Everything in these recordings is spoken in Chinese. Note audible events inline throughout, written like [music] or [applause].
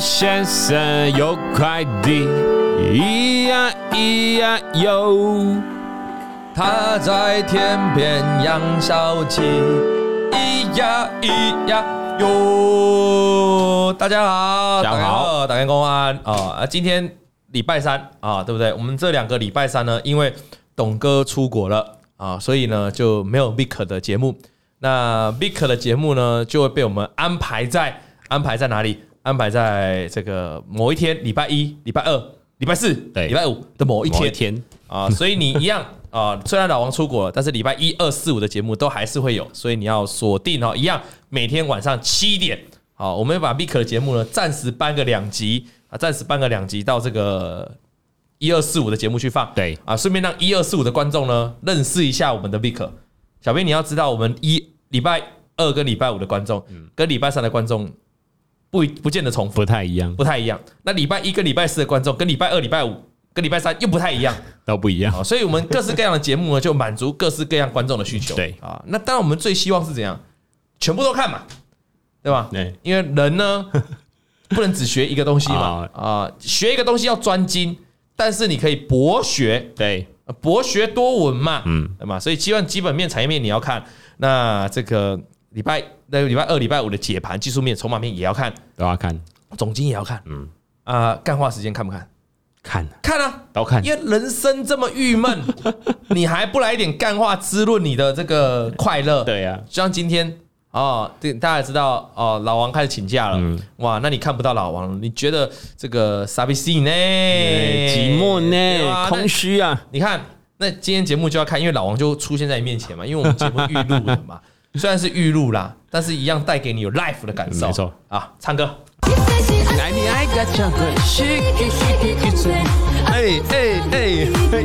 先生有快递，咿呀咿呀哟。他在天边养小鸡，咿呀咿呀哟。大家好，大家好，大家公安啊！今天礼拜三啊，对不对？我们这两个礼拜三呢，因为董哥出国了啊，所以呢就没有 Vic 的节目。那 Vic 的节目呢，就会被我们安排在安排在哪里？安排在这个某一天，礼拜一、礼拜二、礼拜四、对，礼拜五的某一天，一天啊。所以你一样 [laughs] 啊，虽然老王出国了，但是礼拜一、二、四、五的节目都还是会有，所以你要锁定哦，一样每天晚上七点。好，我们要把 Vic 的节目呢，暂时搬个两集啊，暂时搬个两集到这个一二四五的节目去放。对啊，顺便让一二四五的观众呢认识一下我们的 Vic。小编，你要知道，我们一礼拜二跟礼拜五的观众，跟礼拜三的观众不不见得重复，不太一样，不太一样。那礼拜一跟礼拜四的观众，跟礼拜二、礼拜五跟礼拜三又不太一样，[laughs] 都不一样。所以，我们各式各样的节目呢，就满足各式各样观众的需求。对。啊，那当然，我们最希望是怎样，全部都看嘛，对吧？[laughs] 对，因为人呢，[laughs] 不能只学一个东西嘛，啊，学一个东西要专精，但是你可以博学，对。博学多闻嘛，嗯，对嘛，所以希望基本面、产业面你要看，那这个礼拜那礼拜二、礼拜五的解盘、技术面、筹码面也要看，都要看，总经也要看，嗯啊，干话时间看不看？看，看啊，都看，因为人生这么郁闷，[laughs] 你还不来一点干话滋润你的这个快乐？对呀，就像今天。哦，对，大家也知道哦，老王开始请假了。嗯、哇，那你看不到老王，你觉得这个傻逼死呢？寂寞呢？啊、空虚啊！你看，那今天节目就要看，因为老王就出现在你面前嘛，因为我们节目预录了嘛，[laughs] 虽然是预录啦，但是一样带给你有 life 的感受。没错啊，唱歌。哎哎哎，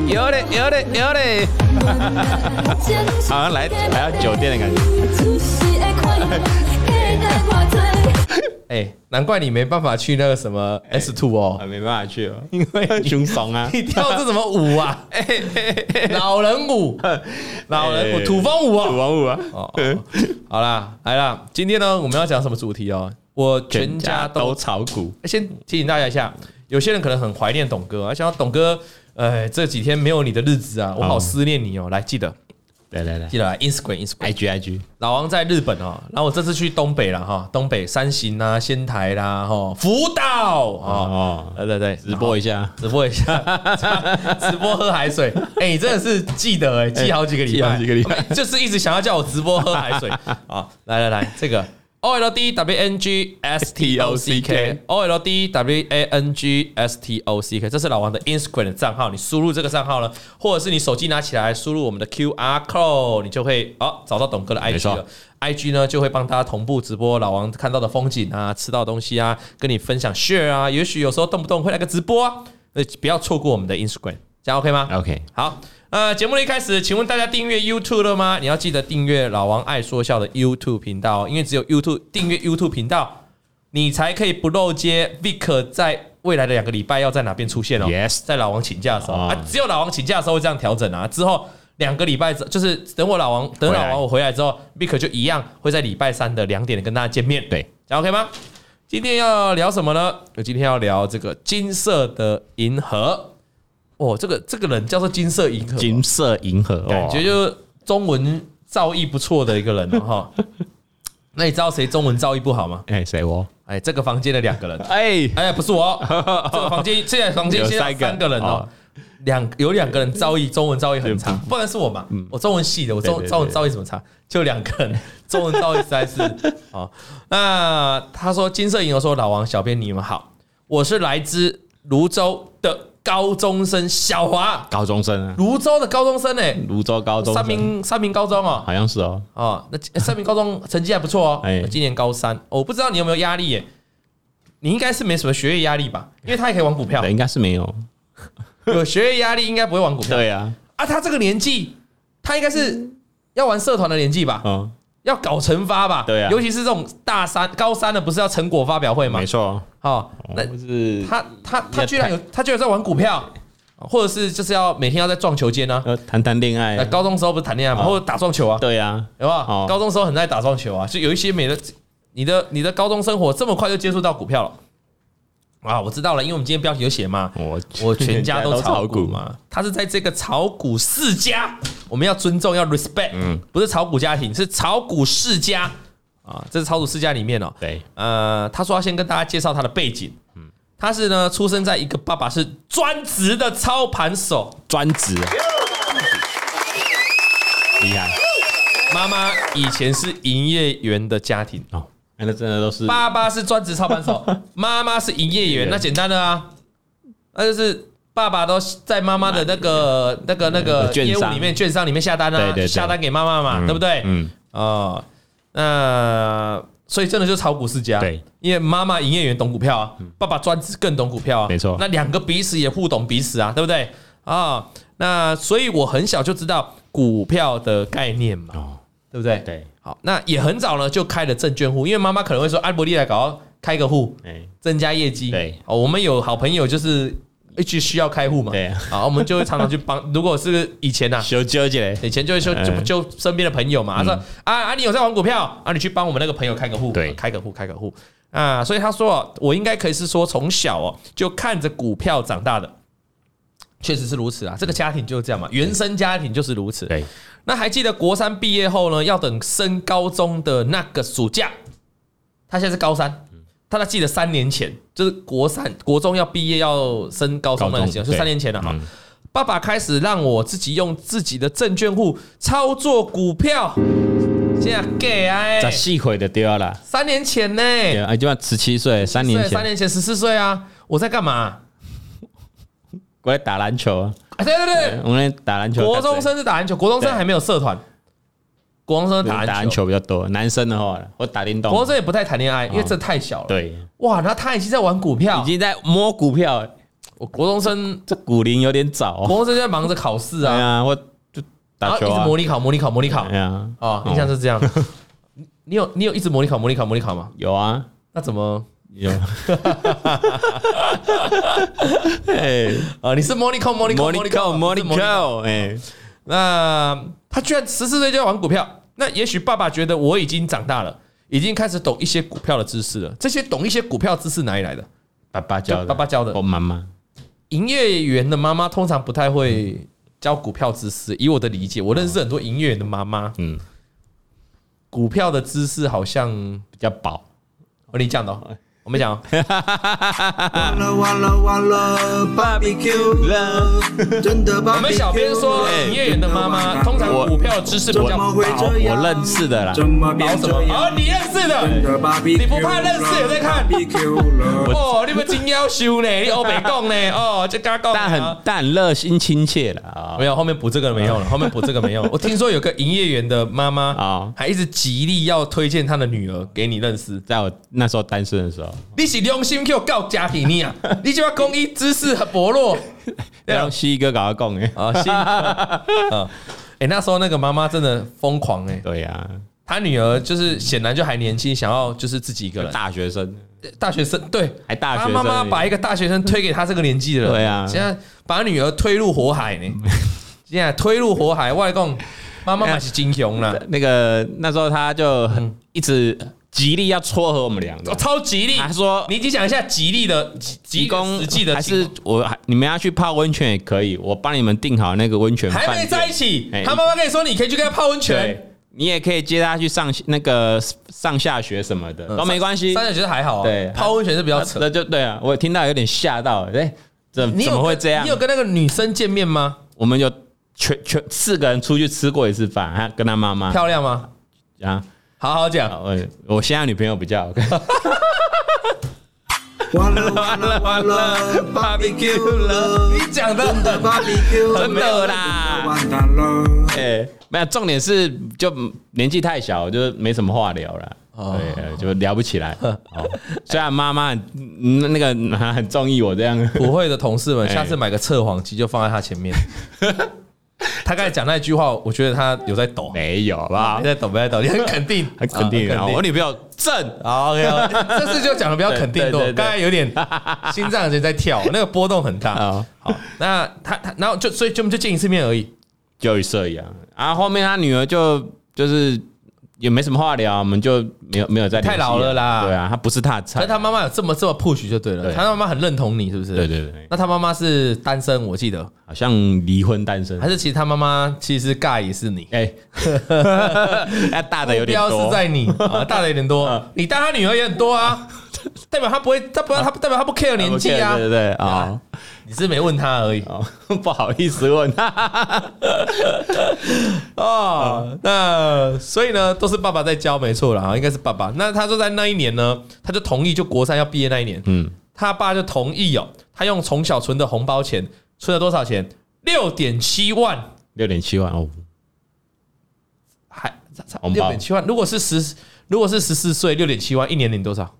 有嘞有嘞有嘞，好像来来到酒店的感觉。[laughs] [laughs] 哎，难怪你没办法去那个什么 S Two 哦，没办法去哦，因为凶怂啊！[laughs] 你跳这什么舞啊？[laughs] 老人舞，老人舞，土风舞啊，土风舞啊！哦，好啦，来啦，今天呢，我们要讲什么主题哦？我全家都炒股。先提醒大家一下，有些人可能很怀念董哥，想要董哥，哎，这几天没有你的日子啊，我好思念你哦。来，记得。来来来，记得来 Instagram、Instagram、IG、IG。老王在日本哦，然后我这次去东北了哈，东北山形啊、仙台啦、哈福岛哦，对对对，直播一下，直播一下，[laughs] 直播喝海水。哎，你真的是记得哎，记好几个礼拜，几个礼拜，[laughs] 就是一直想要叫我直播喝海水啊！来来来，这个。O L D W N G S T O C K O L D W A N G S T O C K，这是老王的 Instagram 的账号。你输入这个账号呢，或者是你手机拿起来输入我们的 Q R code，你就会哦找到董哥的 I G 了。I G 呢就会帮大家同步直播老王看到的风景啊，吃到的东西啊，跟你分享 share 啊。也许有时候动不动会来个直播啊，那，不要错过我们的 Instagram，这样 OK 吗？OK，好。呃，节目的一开始，请问大家订阅 YouTube 了吗？你要记得订阅老王爱说笑的 YouTube 频道，因为只有 YouTube 订阅 YouTube 频道，你才可以不漏接 Vic 在未来的两个礼拜要在哪边出现哦。Yes，在老王请假的时候啊，只有老王请假的时候会这样调整啊。之后两个礼拜就是等我老王等老王我回来之后，Vic 就一样会在礼拜三的两点跟大家见面。对，这样 OK 吗？今天要聊什么呢？我今天要聊这个金色的银河。哦，这个这个人叫做金色银河，金色银河，感觉就是中文造诣不错的一个人哈。[laughs] 那你知道谁中文造诣不好吗？哎，谁我？哎，这个房间的两个人，哎哎，不是我，[laughs] 这个房间现在房间现在三个人哦，两有两个人造诣中文造诣很差，不然是我嘛？我中文系的，我中中文造诣怎么差？就两个人 [laughs] 中文造诣实在是啊。那他说金色银河说老王小编你们好，我是来自泸州的。高中生小华，高中生啊，芦洲的高中生呢？泸州高中三名三名高中哦，好像是哦，哦，那三名高中 [laughs] 成绩还不错哦，哎，今年高三，我不知道你有没有压力耶？你应该是没什么学业压力吧？因为他也可以玩股票，应该是没有，[laughs] 有学业压力应该不会玩股票，对呀，啊，他这个年纪，他应该是要玩社团的年纪吧？嗯。要搞惩罚吧，对啊，尤其是这种大三、高三的，不是要成果发表会吗？没错，好，那是他他他居然有，他居然在玩股票，或者是就是要每天要在撞球间呢？呃，谈谈恋爱。高中时候不是谈恋爱吗？或者打撞球啊？对呀，有没有？高中时候很爱打撞球啊，就有一些美的，你的你的高中生活这么快就接触到股票了，啊，我知道了，因为我们今天标题有写嘛，我 [laughs] 我全家都炒股嘛。他是在这个炒股世家，我们要尊重，要 respect，嗯，不是炒股家庭，是炒股世家。啊。这是炒股世家里面哦，对，呃，他说要先跟大家介绍他的背景，嗯，他是呢出生在一个爸爸是专职的操盘手，专职，厉害，妈妈以前是营业员的家庭。哦。那真的都是爸爸是专职操盘手，[laughs] 妈妈是营业员，那简单的啊，那就是爸爸都在妈妈的那个、那个、那个业务里面，券商里面下单啊，下单给妈妈嘛，对不对？嗯，哦，那所以真的就炒股世家，对，因为妈妈营业员懂股票啊，爸爸专职更懂股票啊，没错，那两个彼此也互懂彼此啊，对不对？啊，那所以我很小就知道股票的概念嘛，对不对？对。好，那也很早呢，就开了证券户，因为妈妈可能会说：“安伯利来搞开个户，增加业绩。”对，哦，我们有好朋友就是一直需要开户嘛，对，好，[laughs] 我们就会常常去帮。[laughs] 如果是以前呐，修纠结，以前就会说就就身边的朋友嘛，他说：“啊啊，你有在玩股票啊？你去帮我们那个朋友开个户，对，开个户，开个户啊。”所以他说：“我应该可以是说从小哦就看着股票长大的，确实是如此啊。这个家庭就是这样嘛，原生家庭就是如此。”对。那还记得国三毕业后呢，要等升高中的那个暑假，他现在是高三，他还记得三年前，就是国三国中要毕业要升高中那个时候，是三年前了哈。爸爸开始让我自己用自己的证券户操作股票，现在给啊，咋细回的掉了？三年前呢？哎，就十七岁，三年前，三年前十四岁啊，我在干嘛？[laughs] 我在打篮球啊！对对对，我们打篮球。国中生是打篮球，国中生还没有社团。国中生打打篮球比较多，男生的话，我打电动。国中生也不太谈恋爱，因为这太小了。对，哇，那他已经在玩股票，已经在摸股票。我国中生这股龄有点早，国中生在忙着考试啊。对啊，我就打球啊，一直模拟考，模拟考，模拟考。对啊，哦，印象是这样。[laughs] 你有你有一直模拟考，模拟考，模拟考吗？有啊，那怎么？有，哎，啊，你是 Monica Monica Monica Monica，哎，那他居然十四岁就要玩股票，那也许爸爸觉得我已经长大了，已经开始懂一些股票的知识了。这些懂一些股票知识哪里来的？爸爸教的，爸爸教的。我妈妈，营业员的妈妈通常不太会教股票知识。以我的理解，我认识很多营业员的妈妈，嗯，股票的知识好像比较薄。哦你讲的。我没讲，完了完了完了，BBQ 了，真的。我们小编说，营业员的妈妈通常股票知识比较薄，我认识的啦。薄什么？哦，你认识的，你不怕认识有在看？[laughs] 哦，你们真要修呢，你欧北讲呢？[laughs] 哦，这嘎讲。但很但很热心亲切了啊。没有，后面补这个没用了，[laughs] 后面补这个没用。我听说有个营业员的妈妈啊，还一直极力要推荐她的女儿给你认识，在我那时候单身的时候。你是良心叫教家庭你啊？[laughs] 你就要公益知识很薄弱，[laughs] 让西哥搞他讲哎啊西啊哎那时候那个妈妈真的疯狂哎，对呀，她女儿就是显然就还年轻，想要就是自己一个人。大学生，大学生对，还大学生，妈妈把一个大学生推给她这个年纪的人，对啊，现在把女儿推入火海呢，现在推入火海，外公妈妈还是金雄了，那个那时候他就很一直。极力要撮合我们两个，超极力。他说：“你已经讲一下极力的提供实际的，还是我你们要去泡温泉也可以，我帮你们订好那个温泉。还没在一起，他妈妈跟你说你可以去跟他泡温泉，你也可以接他去上那个上下学什么的都没关系。上下学还好，对，泡温泉是比较扯。那就对啊，我听到有点吓到，哎，怎怎么会这样？你有跟那个女生见面吗？我们有全全四个人出去吃过一次饭，还跟他妈妈漂亮吗？啊。”好好讲，我我现在女朋友比较好 [laughs] 看。完了完了完了你讲的真的 BBQ 真的啦，完蛋了。哎，没有，重点是就年纪太小，就没什么话聊了。对，就聊不起来。虽然妈妈那个 [laughs] 很中意我这样，不会的同事们，[laughs] 下次买个测谎机就放在他前面。他刚才讲那句话，我觉得他有在抖，没有吧？在抖，没在抖，你很肯定，[laughs] 很肯定。我女朋友正，OK，[laughs] 这次就讲的比较肯定多。刚才有点 [laughs] 心脏有在跳，那个波动很大。好，那他他然后就所以就就见一次面而已，就一次而已啊。然后后面他女儿就就是也没什么话聊，我们就没有没有再太老了啦。对啊，他不是他的菜。但，他妈妈有这么这么 push 就对了，对。他妈妈很认同你，是不是？对对对，那他妈妈是单身，我记得，好像离婚单身。还，是其实他妈妈其实尬也是你，哎，[laughs] 那 [laughs] 大的有点多，是在你，啊大的有点多，你当他女儿也很多啊，代表他不会，他不他代表他不 care 年纪啊，对对对啊，你是没问他而已哦，[laughs] 不好意思问，[laughs] 哦。那所以呢，都是爸爸在教，没错了啊，应该是爸爸。那他说在那一年呢，他就同意，就国三要毕业那一年，嗯，他爸就同意哦，他用从小存的红包钱，存了多少钱？六点七万，六点七万哦，还六点七万。如果是十，如果是十四岁，六点七万，一年领多少？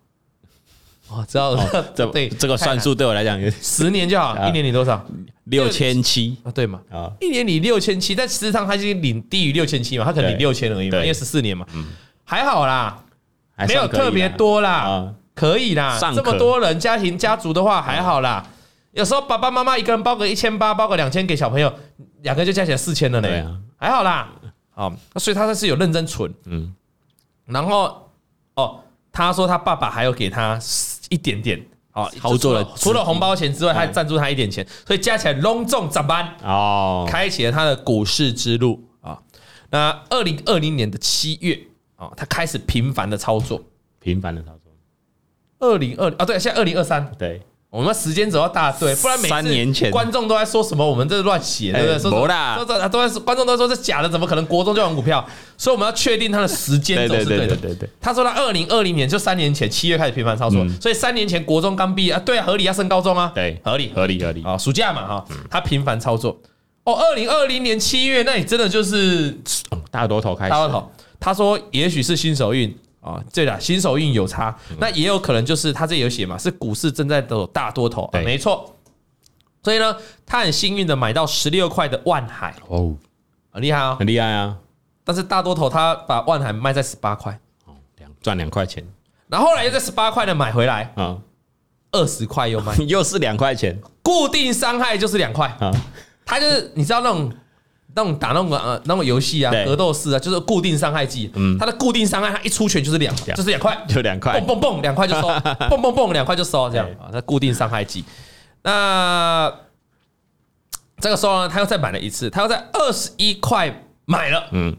哦，知道了，这 [laughs] 对这个算术对我来讲有十年就好，啊。一年领多少？六千七。啊，对嘛，啊，一年领六千七，但实际上他已经领低于六千七嘛，他可能领六千而已嘛，因为十四年嘛，还好啦，还没有特别多啦啊，可以啦，这么多人家庭家族的话还好啦。有时候爸爸妈妈一个人包个一千八，包个两千给小朋友，两个就加起来四千了呢。还好啦。好，那所以他是有认真存，嗯，然后哦，他说他爸爸还有给他一点点。哦，操作了除了红包钱之外，他还赞助他一点钱，所以加起来隆重砸班。哦，开启了他的股市之路啊。那二零二零年的七月啊，他开始频繁的操作。频繁的操作，二零二啊，对，现在二零二三，对，我们时间走到大对，不然每次三年前观众都在说什么，我们这是乱写，对不对？哎说什么没啦都在都在观众都说是假的，怎么可能国中就玩股票？所以我们要确定他的时间轴是对的。对对，他说他二零二零年就三年前七月开始频繁操作，所以三年前国中刚毕业啊，对啊，合理要升高中啊，对，合理合理合理，啊，暑假嘛哈，他频繁操作。哦，二零二零年七月，那你真的就是大多头开始，大多头。他说，也许是新手运啊，对啦，新手运有差，那也有可能就是他这里有写嘛，是股市正在走大多头，对。没错。所以呢，他很幸运的买到十六块的万海，哦，很厉害啊。很厉害啊，但是大多头他把万海卖在十八块，哦，两赚两块钱。然后后来又在十八块的买回来，啊，二十块又卖，[laughs] 又是两块钱。固定伤害就是两块。啊，他就是你知道那种那种打那种呃那种游戏啊，对。格斗士啊，就是固定伤害技，嗯。他的固定伤害，它一出拳就是两，两就是两块，[laughs] 就两块。蹦蹦蹦，两块就收，[laughs] 蹦蹦蹦，两块就收，这样。啊，那固定伤害技。那这个时候呢，他又再买了一次，他又在二十一块买了，嗯，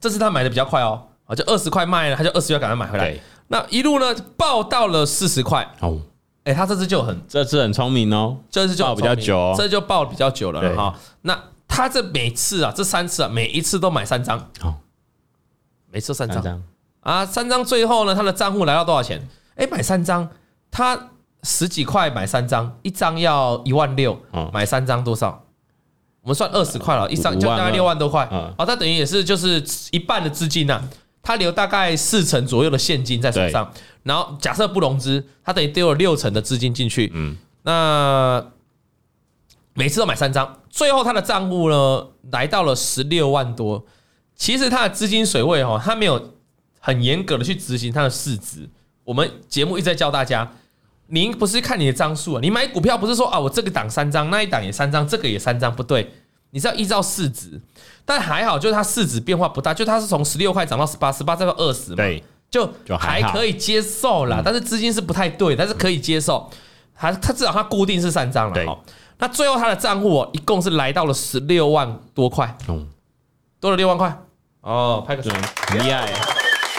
这次他买的比较快哦，啊，就二十块卖了，他就二十要赶快买回来。那一路呢爆到了四十块，哦，哎，他这次就很这次很聪明哦，这次就爆比较久哦。这就爆比较久了对。哈。那他这每次啊，这三次啊，每一次都买三张，哦，每次都三张。啊，三张最后呢，他的账户来到多少钱？哎，买三张，他十几块买三张，一张要一万六哦，买三张多少？我们算二十块了，一张就大概六万多块。嗯啊，他等于也是就是一半的资金呐，他留大概四成左右的现金在手上，然后假设不融资，他等于丢了六成的资金进去，嗯，那每次都买三张，最后他的账户呢来到了十六万多。其实他的资金水位哈，他没有很严格的去执行他的市值。我们节目一直在教大家，您不是看你的张数啊，你买股票不是说啊，我这个档三张，那一档也三张，这个也三张，不对，你是要依照市值。但还好，就是它市值变化不大，就它是从十六块涨到十八，十八再到二十嘛，对，就就还可以接受啦，但是资金是不太对，但是可以接受。还它至少它固定是三张了对哈。那最后他的账户哦，一共是来到了十六万多块，哦，多了六万块。哦，拍个手。很厉害，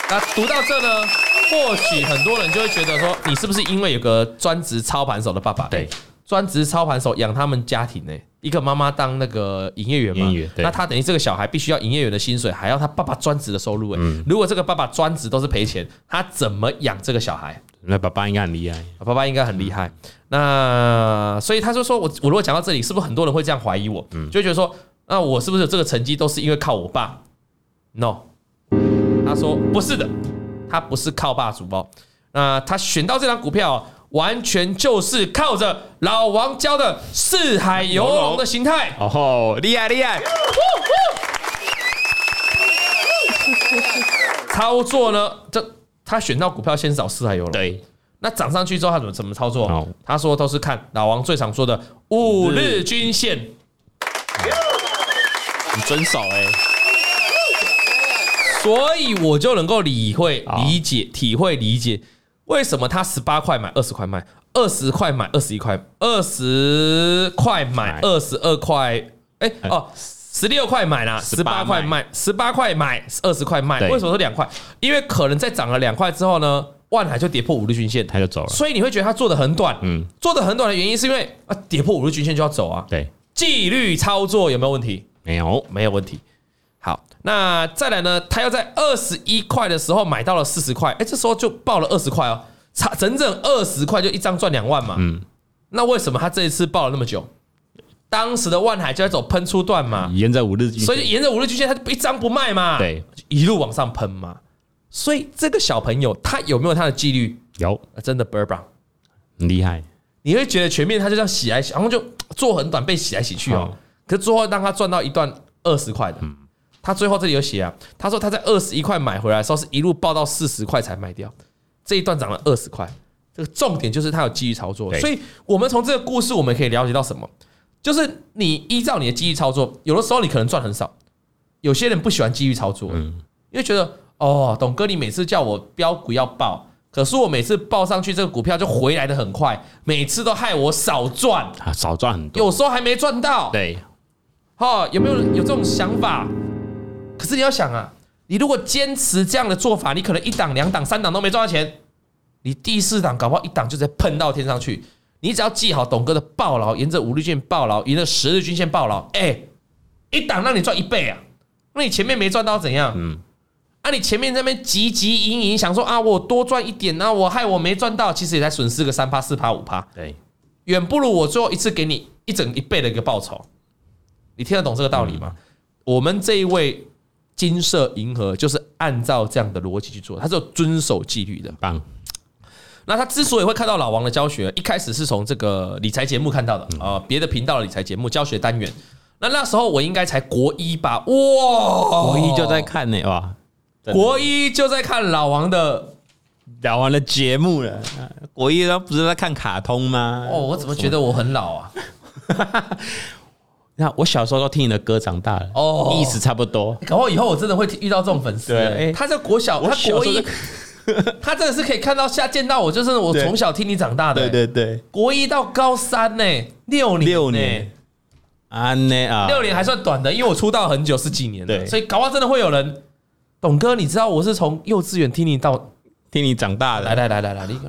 那读到这呢，或许很多人就会觉得说，你是不是因为有个专职操盘手的爸爸？对，专职操盘手养他们家庭呢、一个妈妈当那个营业员嘛。营业员，那他等于这个小孩必须要营业员的薪水，还要他爸爸专职的收入哎、嗯。如果这个爸爸专职都是赔钱，他怎么养这个小孩？那爸爸应该很厉害，爸爸应该很厉害。那所以他就说我我如果讲到这里，是不是很多人会这样怀疑我？嗯就会觉得说，那我是不是有这个成绩都是因为靠我爸？No，他说不是的，他不是靠爸主包。那他选到这张股票，完全就是靠着老王教的四海游龙的形态。哦吼，厉害厉害，操作呢，这他选到股票先找四海游龙。对，那涨上去之后，他怎么怎么操作？他说都是看老王最常说的五日均线。你遵守哎，所以我就能够理会、理解、体会、理解为什么他十八块买二十块卖，二十块买二十一块，二十块买二十二块，哎哦，十六块买啦，十八块卖，十八块买二十块卖。对为什么说两块？因为可能在涨了两块之后呢，万海就跌破五日均线，它就走了。所以你会觉得它做的很短，嗯，做的很短的原因是因为啊，跌破五日均线就要走啊。对，纪律操作有没有问题？没有，没有问题。好，那再来呢？他要在二十一块的时候买到了四十块，哎，这时候就报了二十块哦，差整整二十块就一张赚两万嘛。嗯，那为什么他这一次报了那么久？当时的万海就在走喷出段嘛，沿着五日均线，所以就沿着五日均线，它就一张不卖嘛，对，一路往上喷嘛。所以这个小朋友他有没有他的纪律？有啊真的倍儿棒。很厉害，你会觉得全面他就这样洗来洗，然后就做很短被洗来洗去哦。嗯可是最后让他赚到一段二十块的，他最后这里有写啊，他说他在二十一块买回来的时候是一路报到四十块才卖掉，这一段涨了二十块。这个重点就是他有纪律操作，所以我们从这个故事我们可以了解到什么？就是你依照你的机遇操作，有的时候你可能赚很少，有些人不喜欢机遇操作，嗯，因为觉得哦，董哥你每次叫我标股要报，可是我每次报上去这个股票就回来的很快，每次都害我少赚，啊，少赚很多，有时候还没赚到。对，哈，有没有有这种想法？可是你要想啊，你如果坚持这样的做法，你可能一档、两档、三档都没赚到钱，你第四档搞不好一档就直接喷到天上去。你只要记好董哥的暴牢，沿着五日均线暴牢，沿着十日均线暴牢，哎，一档让你赚一倍啊！那你前面没赚到怎样？嗯，啊，你前面在那边急急营营，想说啊，我多赚一点啊，我害我没赚到，其实也才损失个三趴、四趴、五趴，对，远不如我最后一次给你一整一倍的一个报酬。你听得懂这个道理吗？我们这一位金色银河就是按照这样的逻辑去做，他是有遵守纪律的。棒，那他之所以会看到老王的教学，一开始是从这个理财节目看到的啊，别的频道的理财节目教学单元。那那时候我应该才国一吧？哇，国一就在看呢，哇，国一就在看老王的老王的节目了，国一他不是在看卡通吗？哦，我怎么觉得我很老啊？[laughs] 那我小时候都听你的歌长大了，哦意思差不多。搞不好以后我真的会遇到这种粉丝、对他在国小，他国一 [laughs] 他真的是可以看到下见到我，就是我从小听你长大的、欸。对对。对，国一到高三呢、六年、六年，啊呢啊，六年还算短的，因为我出道很久，十几年了，对。所以搞不好真的会有人，董哥，你知道我是从幼稚园听你到，听你长大的，来来来来来，你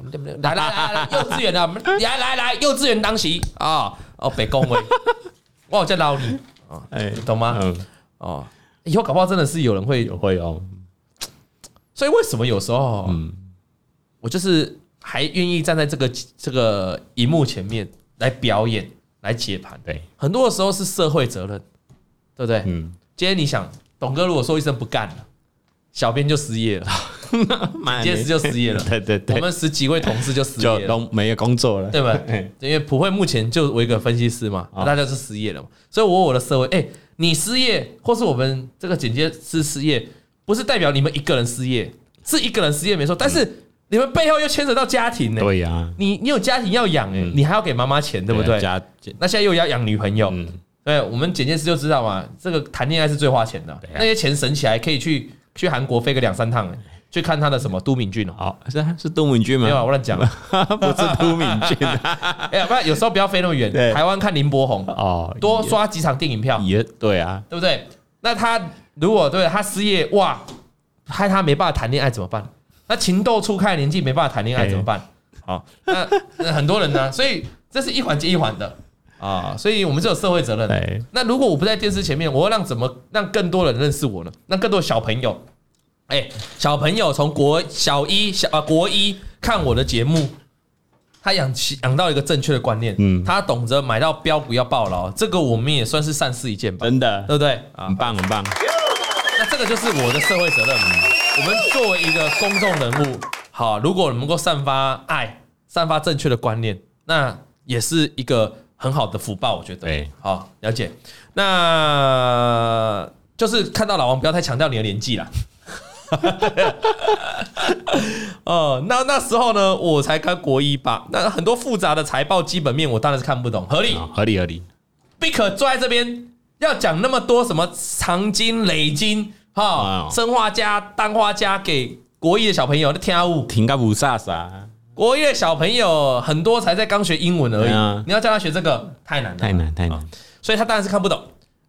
来来来来幼稚园啊，来来来幼稚园当席啊，哦北宫威，我有在捞你啊，哎懂吗？嗯，哦，以后搞不好真的是有人会有会哦，所以为什么有时候，嗯，我就是还愿意站在这个这个荧幕前面来表演、来解盘？对，很多的时候是社会责任，对不对？嗯，今天你想，董哥如果说一声不干了，小编就失业了，[laughs] 妈今天就失业了对对对，我们十几位同事就失就业了，都没有工作了，对吧哎？[laughs] 因为普惠目前就我一个分析师嘛，哦。大家是失业了嘛，所以我我的社会，哎，你失业，或是我们这个剪接师失业，不是代表你们一个人失业，是一个人失业没错，但是你们背后又牵扯到家庭呢。对呀，你你有家庭要养哎，你还要给妈妈钱，对不对？家，那现在又要养女朋友，嗯，对，我们简介师就知道嘛，这个谈恋爱是最花钱的对啊，那些钱省起来可以去去韩国飞个两三趟，哎去看他的什么都敏俊哦。好，是是都敏俊吗？没有啊，我乱讲。[laughs] 不是都敏俊 [laughs] [laughs] 哎呀，不然有时候不要飞那么远，对台湾看林柏宏，哦，多刷几场电影票，也对啊，对不对？那他如果对他失业，哇，害他没办法谈恋爱怎么办？那情窦初开的年纪没办法谈恋爱怎么办？好，那那很多人呢，所以这是一环接一环的啊，所以我们是有社会责任的。那如果我不在电视前面，我要让怎么让更多人认识我呢？让更多小朋友，哎，小朋友从国小一小啊国一看我的节目，他养起养到一个正确的观念，嗯他懂得买到标股要抱牢，这个我们也算是善事一件吧，真的对不对啊很？棒很棒，那这个就是我的社会责任。我们作为一个公众人物，好，如果能够散发爱，散发正确的观念，那也是一个很好的福报，我觉得。对，好，了解。那就是看到老王，不要太强调你的年纪啦。[laughs] 哦，那那时候呢，我才刚国一吧，那很多复杂的财报基本面，我当然是看不懂，合理。好合理合理，Bick 坐在这边要讲那么多什么长金累金哈，生化家、氮化家给国一的小朋友的听物，听个不啥啥。国一的小朋友很多才在刚学英文而已，你要叫他学这个太难了，太难太难，所以他当然是看不懂。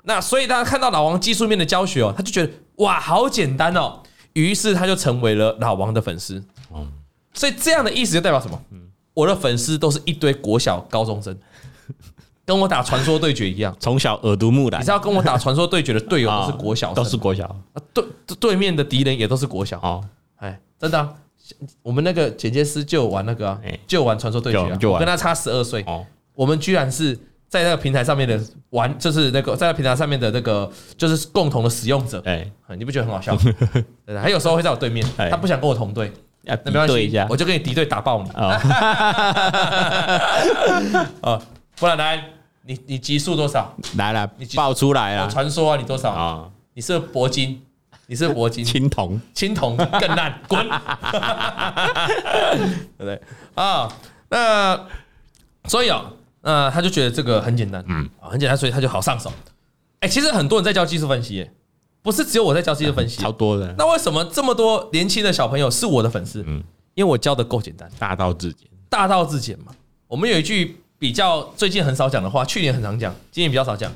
那所以大家看到老王技术面的教学哦，他就觉得哇，好简单哦，于是他就成为了老王的粉丝。所以这样的意思就代表什么？我的粉丝都是一堆国小高中生，跟我打传说对决一样，从小耳濡目染。你知道跟我打传说对决的队友都是国小，都是国小。对对面的敌人也都是国小。哦，哎，真的，我们那个剪接师就玩那个，就玩传说对决，我跟他差十二岁。哦，我们居然是在那个平台上面的玩，就是那个在那平台上面的那个，就是共同的使用者。哎，你不觉得很好笑？[laughs] 对，他有时候会在我对面，他不想跟我同队。那没关系，我就跟你敌对打爆你。啊，[laughs] 不然来，你你级数多少？来了，你爆出来了。传说啊，你多少啊？你是铂金，你是铂金，青铜，青铜更烂，[laughs] 滚！对不对？啊，那所以啊，那他就觉得这个很简单，嗯，很简单，所以他就好上手。哎，其实很多人在教技术分析，耶。不是只有我在教技术分析，超多的。那为什么这么多年轻的小朋友是我的粉丝？嗯，因为我教的够简单，大道至简，大道至简嘛。我们有一句比较最近很少讲的话，去年很常讲，今年比较少讲。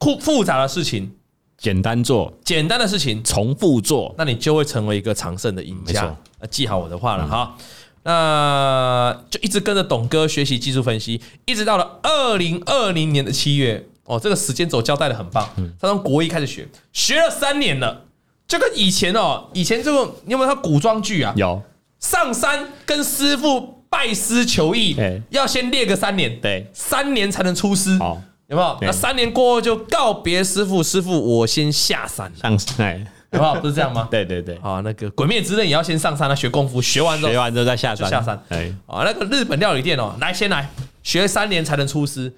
复复杂的事情简单做，简单的事情重复做，那你就会成为一个常胜的赢家。记好我的话了哈。那就一直跟着董哥学习技术分析，一直到了二零二零年的七月。哦，这个时间轴交代的很棒。他从国一开始学，学了三年了，就跟以前哦，以前这个你有没有看古装剧啊？有。上山跟师傅拜师求艺，要先练个三年，对，三年才能出师。好，有没有？那三年过后就告别师傅，师傅我先下山。上山，有没有？不是这样吗？[laughs] 对对对。啊，那个《鬼灭之刃》也要先上山啊，学功夫，学完之后，学完之后再下山。下山。哎，啊，那个日本料理店哦，来先来学三年才能出师。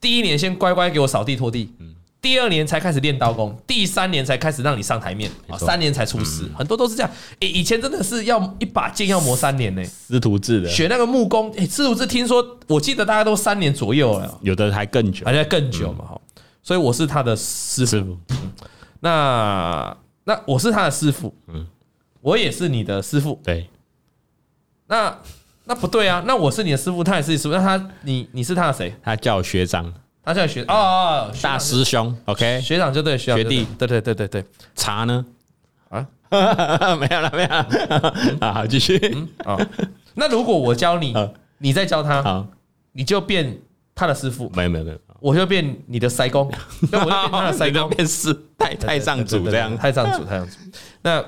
第一年先乖乖给我扫地拖地，嗯第二年才开始练刀工，第三年才开始让你上台面，啊三年才出师，很多都是这样。以前真的是要一把剑要磨三年呢，师徒制的。学那个木工，哎，师徒制听说，我记得大家都三年左右了，有的还更久，而且更久嘛哈。所以我是他的师傅，那那我是他的师傅，嗯，我也是你的师傅，对，那。那不对啊，那我是你的师傅，他也是你师傅，那他你你是他的谁？他叫学长，他叫学哦哦，大师兄，OK，学长就对，学弟，对对对对对，茶呢？啊，[laughs] 没有了没有了，啊 [laughs] 好继续。嗯？啊。那如果我教你，你再教他，好。你就变他的师傅，没有没有没有，我就变你的塞公，那我就变他的师 [laughs] 公，变是太太上主这样，太上主太上主。那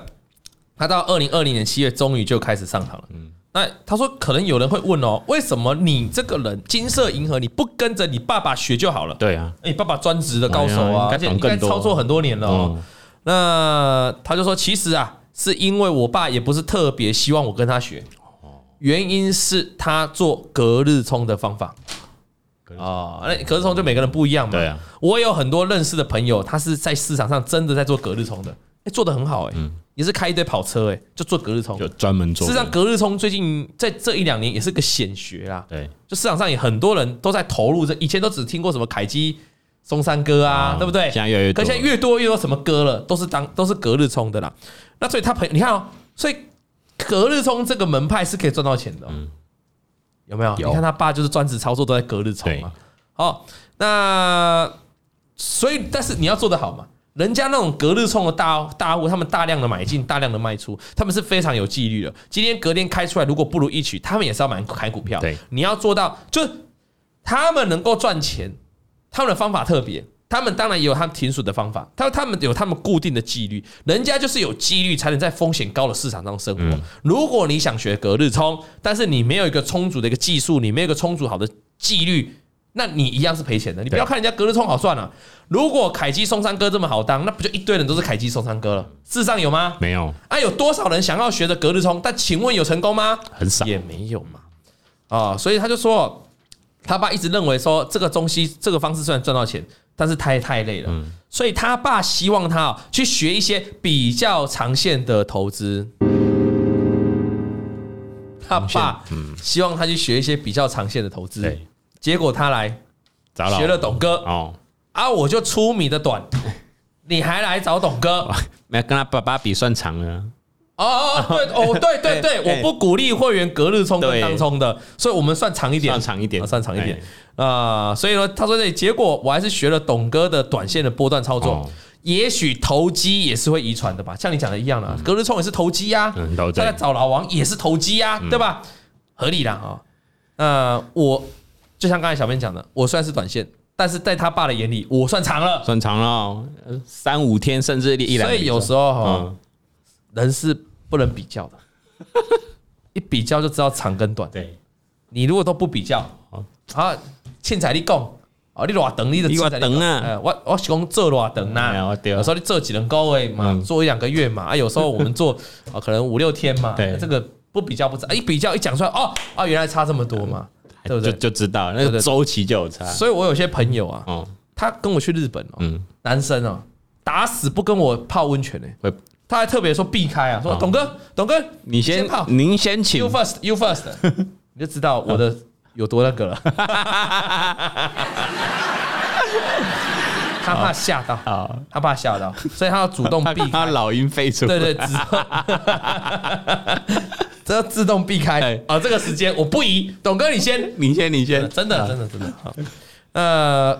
他到二零二零年七月终于就开始上场了，嗯。那他说，可能有人会问哦，为什么你这个人金色银河你不跟着你爸爸学就好了？对啊，你爸爸专职的高手啊，而且应该操作很多年了哦。那他就说，其实啊，是因为我爸也不是特别希望我跟他学，原因是他做隔日冲的方法啊，那隔日冲就每个人不一样嘛。对啊，我有很多认识的朋友，他是在市场上真的在做隔日冲的，哎，做的很好哎。也是开一堆跑车哎，就做隔日冲，就专门做。事实上，隔日冲最近在这一两年也是个显学啦。对，就市场上也很多人都在投入这，以前都只听过什么凯基松山哥啊，对不对？现在越来越多，可现在越多越多什么歌了，都是当都是隔日冲的啦。那所以他朋友，你看哦，所以隔日冲这个门派是可以赚到钱的，有没有？你看他爸就是专职操作都在隔日冲嘛。好，那所以但是你要做得好嘛。人家那种隔日冲的大大户，他们大量的买进，大量的卖出，他们是非常有纪律的。今天隔天开出来，如果不如一曲，他们也是要买开股票。对，你要做到，就是他们能够赚钱，他们的方法特别。他们当然也有他们停损的方法，他他们有他们固定的纪律。人家就是有纪律，才能在风险高的市场上生活。如果你想学隔日冲，但是你没有一个充足的一个技术，你没有一个充足好的纪律。那你一样是赔钱的，你不要看人家隔日冲好算了。如果凯基松山哥这么好当，那不就一堆人都是凯基松山哥了？世上有吗？没有。啊，有多少人想要学的隔日冲？但请问有成功吗？很少，也没有嘛。啊，所以他就说，他爸一直认为说，这个东西这个方式虽然赚到钱，但是太太累了。所以他爸希望他去学一些比较长线的投资。他爸希望他去学一些比较长线的投资。结果他来学了董哥哦，啊，我就出米的短，[laughs] 你还来找董哥？没跟他爸爸比算长了。哦哦对哦对对对，[laughs] 欸、我不鼓励会员隔日冲跟当冲的，所以我们算长一点，算长一点，算长一点啊、呃。所以呢，他说这结果我还是学了董哥的短线的波段操作。哦、也许投机也是会遗传的吧，像你讲的一样啊，隔日冲也是投机呀，他在找老王也是投机呀，对吧？合理的啊。那我就像刚才小编讲的，我虽然是短线，但是在他爸的眼里，我算长了，算长了，三五天甚至一两。所以有时候哈，人是。不能比较的，[laughs] 一比较就知道长跟短。对，你如果都不比较，啊，凊彩你讲，哦，你偌等，你的偌长啊？我我是讲做偌长呐？有时候你做几个月嘛，做一两个月嘛，啊，有时候我们做啊，[laughs] 可能五六天嘛。对，这个不比较不知道，一比较一讲出来，哦，啊，原来差这么多嘛，对不对？就知道那个周期就有差。所以我有些朋友啊，他跟我去日本哦，男生哦，打死不跟我泡温泉呢。他还特别说避开啊，说董哥，董哥，你先泡，您先请，You first，You first，[laughs] 你就知道我的有多那个了。[laughs] 他怕吓到，他怕吓到，所以他要主动避开。他老鹰飞出，对对，[laughs] 这要自动避开。啊，这个时间我不宜，董哥你先，你先，你先，真的，真的，真的。呃，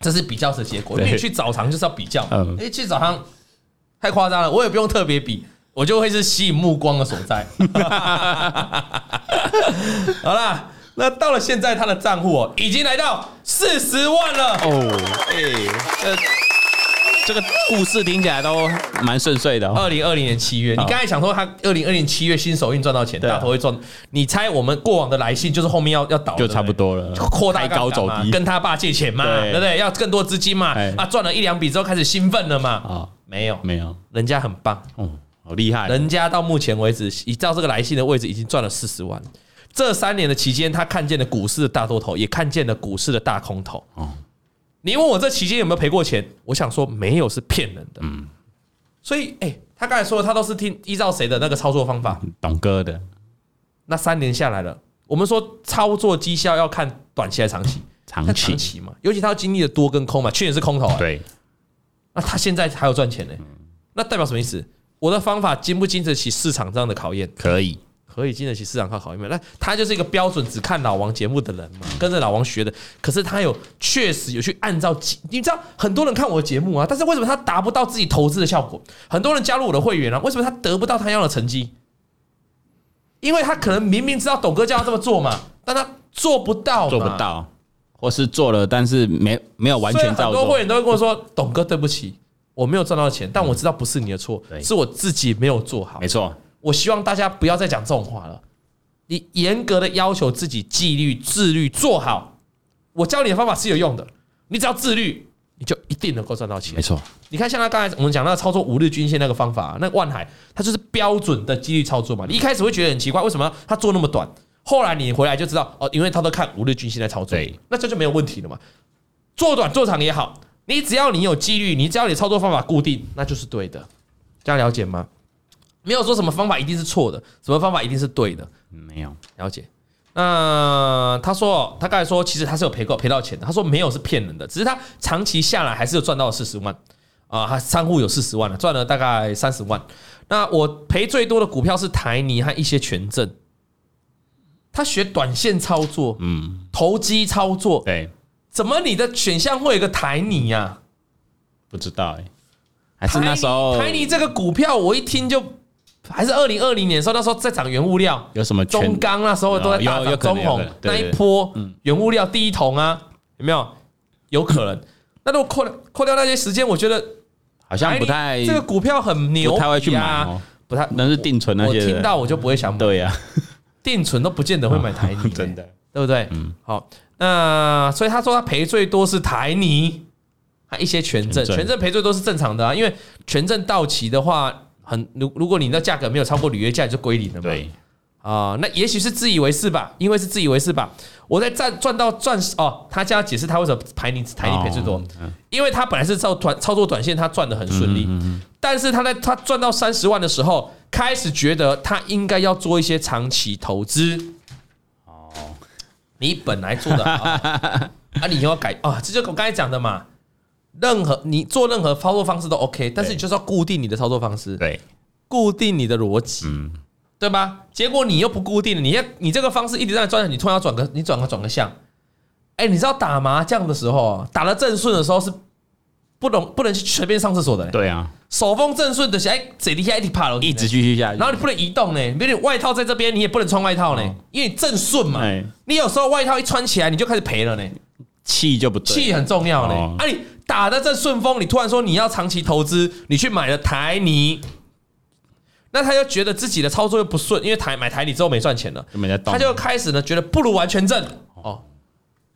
这是比较的结果，你去澡堂就是要比较，哎，去澡堂。太夸张了，我也不用特别比，我就会是吸引目光的所在。[laughs] 好啦，那到了现在，他的账户哦，已经来到四十万了哦。哎，这这个故事听起来都蛮顺遂的。二零二零年七月，你刚才想说他二零二零七月新手运赚到钱，大头会赚。你猜我们过往的来信就是后面要要倒，就差不多了，扩大高走低，跟他爸借钱嘛，对不对？要更多资金嘛，啊，赚了一两笔之后开始兴奋了嘛，啊。没有，没有，人家很棒，哦，好厉害！人家到目前为止，依照这个来信的位置，已经赚了四十万。这三年的期间，他看见了股市的大多头，也看见了股市的大空头。哦，你问我这期间有没有赔过钱？我想说没有，是骗人的。嗯，所以，哎，他刚才说他都是听依照谁的那个操作方法？董哥的。那三年下来了，我们说操作绩效要看短期还是长期？长期，嘛，尤其他要经历了多跟空嘛，去年是空头，对。那他现在还有赚钱呢？那代表什么意思？我的方法经不经得起市场这样的考验？可以，可以经得起市场考考验。那他就是一个标准只看老王节目的人嘛，跟着老王学的。可是他有确实有去按照，你知道很多人看我的节目啊，但是为什么他达不到自己投资的效果？很多人加入我的会员啊，为什么他得不到他要的成绩？因为他可能明明知道董哥叫他这么做嘛，但他做不到，做不到。或是做了，但是没没有完全照做。很多会员都会跟我说：“董哥，对不起，我没有赚到钱，但我知道不是你的错，是我自己没有做好。”没错，我希望大家不要再讲这种话了。你严格的要求自己纪律、自律，做好。我教你的方法是有用的，你只要自律，你就一定能够赚到钱。没错，你看，像他刚才我们讲那个操作五日均线那个方法，那万海他就是标准的纪律操作嘛。你一开始会觉得很奇怪，为什么他做那么短？后来你回来就知道哦，因为他都看五日均线在操作，那这就没有问题了嘛。做短做长也好，你只要你有纪律，你只要你操作方法固定，那就是对的。这样了解吗？没有说什么方法一定是错的，什么方法一定是对的，没有了解。那他说他刚才说，其实他是有赔过赔到钱的。他说没有是骗人的，只是他长期下来还是有赚到了四十万啊，他仓库有四十万了，赚了大概三十万。那我赔最多的股票是台泥和一些权证。他学短线操作，嗯，投机操作，对，怎么你的选项会有个台泥呀？不知道哎，还是那时候台泥这个股票，我一听就还是二零二零年的时候，那时候在涨原物料，有什么中钢那时候都在大涨，中红那一波，原物料第一桶啊，有没有？有可能。那如果扣扣掉那些时间，我觉得好像不太这个股票很牛，不太会去买，不太那是定存那些，我听到我就不会想买，对呀。定存都不见得会买台泥，[laughs] 真的，对不对？嗯，好，那所以他说他赔最多是台泥，还一些权证，权证赔最多是正常的啊，因为权证到期的话，很如如果你的价格没有超过履约价，就归零了嘛。对，啊，那也许是自以为是吧，因为是自以为是吧。我在赚赚到钻石哦，他家解释他为什么排你台泥赔最多，因为他本来是操短操作短线，他赚的很顺利，但是他在他赚到三十万的时候。开始觉得他应该要做一些长期投资。哦，你本来做的好，啊，你要改啊，这就我刚才讲的嘛。任何你做任何操作方式都 OK，但是你就是要固定你的操作方式，对，固定你的逻辑，嗯，对吧？结果你又不固定，你要你这个方式一直在转，你突然要转个，你转个转个向，哎，你知道打麻将的时候，打得正顺的时候是不能不能去随便上厕所的，对啊，手风正顺的，哎，嘴底下一直爬楼，一直继续下去，然后你不能移动呢，比如你外套在这边，你也不能穿外套呢，因为你正顺嘛，你有时候外套一穿起来，你就开始赔了呢。气就不对，气很重要呢。啊，你打的这顺风，你突然说你要长期投资，你去买了台泥，那他就觉得自己的操作又不顺，因为台买台泥之后没赚钱了，他就开始呢觉得不如完全正。哦。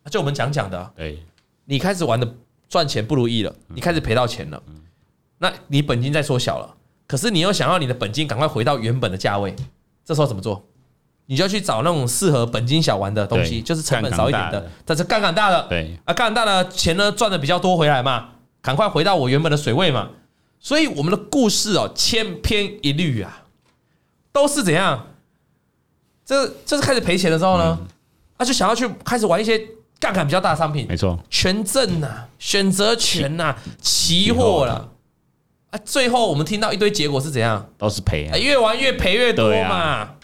就我们讲讲的，对，你开始玩的赚钱不如意了，你开始赔到钱了，那你本金在缩小了，可是你又想要你的本金赶快回到原本的价位，这时候怎么做？你就要去找那种适合本金小玩的东西，就是成本少一点的，但是杠杆大的，对。啊，杠杆大的钱呢赚的比较多回来嘛，赶快回到我原本的水位嘛。所以我们的故事哦，千篇一律啊，都是怎样？这这是开始赔钱的时候呢，他就想要去开始玩一些杠杆比较大的商品，没错，权证呐、选择权呐、期货了啊，最后我们听到一堆结果是怎样？都是赔啊，越玩越赔越多嘛。